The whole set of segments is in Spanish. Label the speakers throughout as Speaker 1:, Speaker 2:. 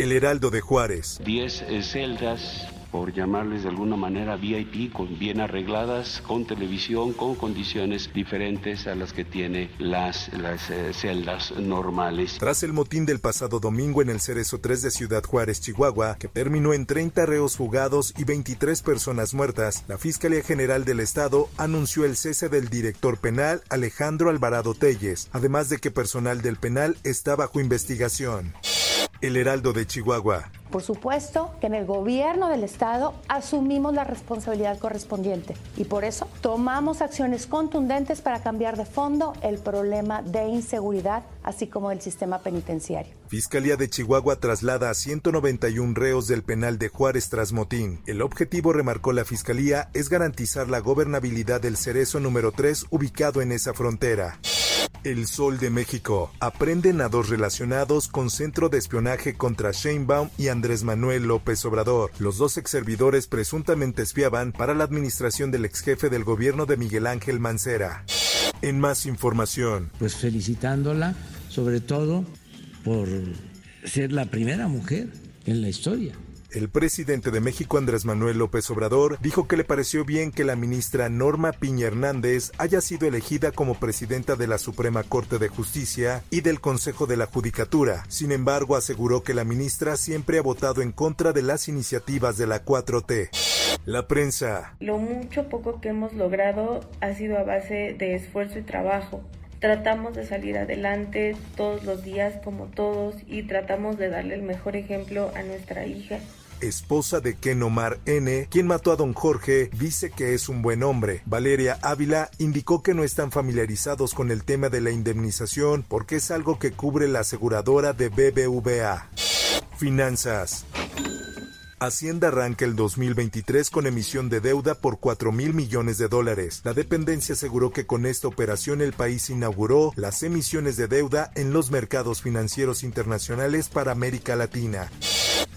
Speaker 1: El Heraldo de Juárez.
Speaker 2: 10 celdas por llamarles de alguna manera VIP, con, bien arregladas, con televisión, con condiciones diferentes a las que tiene las, las eh, celdas normales.
Speaker 1: Tras el motín del pasado domingo en el Cerezo 3 de Ciudad Juárez, Chihuahua, que terminó en 30 reos fugados y 23 personas muertas, la Fiscalía General del Estado anunció el cese del director penal Alejandro Alvarado Telles, además de que personal del penal está bajo investigación. El Heraldo de Chihuahua.
Speaker 3: Por supuesto que en el gobierno del Estado asumimos la responsabilidad correspondiente y por eso tomamos acciones contundentes para cambiar de fondo el problema de inseguridad, así como el sistema penitenciario.
Speaker 1: Fiscalía de Chihuahua traslada a 191 reos del penal de Juárez tras motín. El objetivo, remarcó la Fiscalía, es garantizar la gobernabilidad del cerezo número 3 ubicado en esa frontera. El Sol de México. Aprenden a dos relacionados con centro de espionaje contra Sheinbaum y Andrés Manuel López Obrador. Los dos ex servidores presuntamente espiaban para la administración del ex jefe del gobierno de Miguel Ángel Mancera. En más información.
Speaker 4: Pues felicitándola, sobre todo por ser la primera mujer en la historia
Speaker 1: el presidente de México, Andrés Manuel López Obrador, dijo que le pareció bien que la ministra Norma Piña Hernández haya sido elegida como presidenta de la Suprema Corte de Justicia y del Consejo de la Judicatura. Sin embargo, aseguró que la ministra siempre ha votado en contra de las iniciativas de la 4T. La prensa.
Speaker 5: Lo mucho poco que hemos logrado ha sido a base de esfuerzo y trabajo. Tratamos de salir adelante todos los días como todos y tratamos de darle el mejor ejemplo a nuestra hija
Speaker 1: esposa de Ken Omar N., quien mató a don Jorge, dice que es un buen hombre. Valeria Ávila indicó que no están familiarizados con el tema de la indemnización porque es algo que cubre la aseguradora de BBVA. Finanzas. Hacienda arranca el 2023 con emisión de deuda por 4 mil millones de dólares. La dependencia aseguró que con esta operación el país inauguró las emisiones de deuda en los mercados financieros internacionales para América Latina.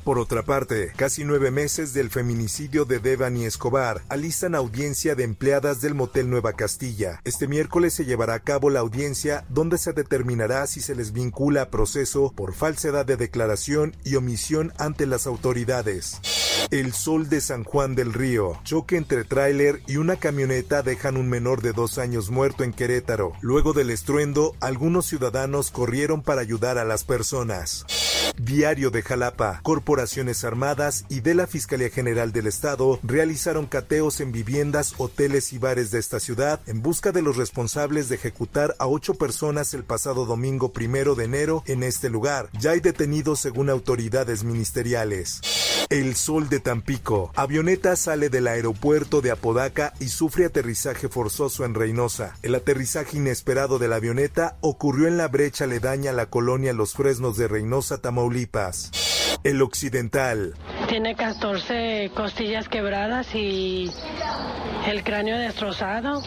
Speaker 1: Por otra parte, casi nueve meses del feminicidio de Devani Escobar alistan audiencia de empleadas del motel Nueva Castilla. Este miércoles se llevará a cabo la audiencia donde se determinará si se les vincula a proceso por falsedad de declaración y omisión ante las autoridades. El sol de San Juan del Río. Choque entre tráiler y una camioneta dejan un menor de dos años muerto en Querétaro. Luego del estruendo, algunos ciudadanos corrieron para ayudar a las personas. Diario de Jalapa, corporaciones armadas y de la Fiscalía General del Estado realizaron cateos en viviendas, hoteles y bares de esta ciudad en busca de los responsables de ejecutar a ocho personas el pasado domingo primero de enero en este lugar. Ya hay detenidos según autoridades ministeriales. El Sol de Tampico. Avioneta sale del aeropuerto de Apodaca y sufre aterrizaje forzoso en Reynosa. El aterrizaje inesperado de la avioneta ocurrió en la brecha aledaña a la colonia Los Fresnos de Reynosa, Tamaulipas. El Occidental.
Speaker 6: Tiene 14 costillas quebradas y el cráneo destrozado.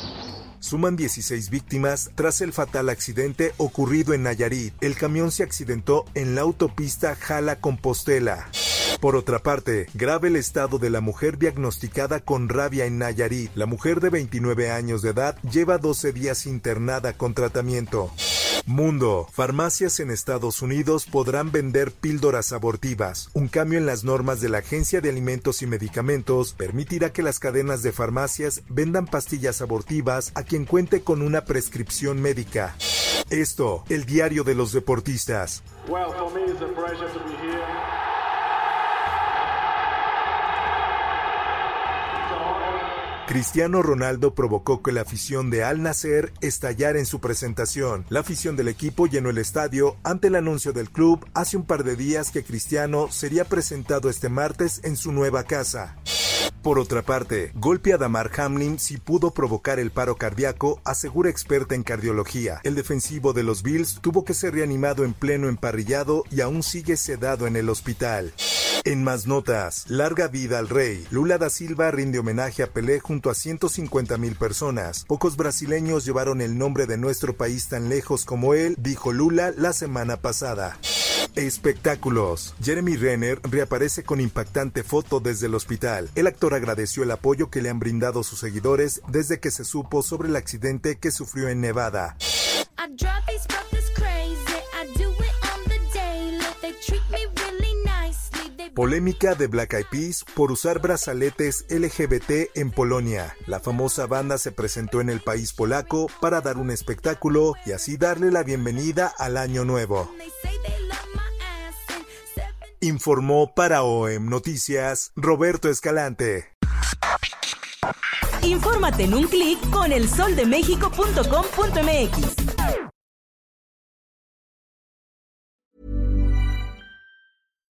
Speaker 1: Suman 16 víctimas tras el fatal accidente ocurrido en Nayarit. El camión se accidentó en la autopista Jala-Compostela. Por otra parte, grave el estado de la mujer diagnosticada con rabia en Nayarit. La mujer de 29 años de edad lleva 12 días internada con tratamiento. Mundo. Farmacias en Estados Unidos podrán vender píldoras abortivas. Un cambio en las normas de la Agencia de Alimentos y Medicamentos permitirá que las cadenas de farmacias vendan pastillas abortivas a quien cuente con una prescripción médica. Esto, el diario de los deportistas. Cristiano Ronaldo provocó que la afición de Al Nasser estallara en su presentación. La afición del equipo llenó el estadio ante el anuncio del club hace un par de días que Cristiano sería presentado este martes en su nueva casa. Por otra parte, golpe a Damar Hamlin si pudo provocar el paro cardíaco, asegura experta en cardiología. El defensivo de los Bills tuvo que ser reanimado en pleno emparrillado y aún sigue sedado en el hospital. En más notas, larga vida al rey. Lula da Silva rinde homenaje a Pelé junto a 150 mil personas. Pocos brasileños llevaron el nombre de nuestro país tan lejos como él, dijo Lula la semana pasada. Espectáculos. Jeremy Renner reaparece con impactante foto desde el hospital. El actor agradeció el apoyo que le han brindado sus seguidores desde que se supo sobre el accidente que sufrió en Nevada. Polémica de Black Eyed Peas por usar brazaletes LGBT en Polonia. La famosa banda se presentó en el país polaco para dar un espectáculo y así darle la bienvenida al año nuevo. Informó para OEM Noticias Roberto Escalante.
Speaker 7: Infórmate en un clic con elsoldemexico.com.mx.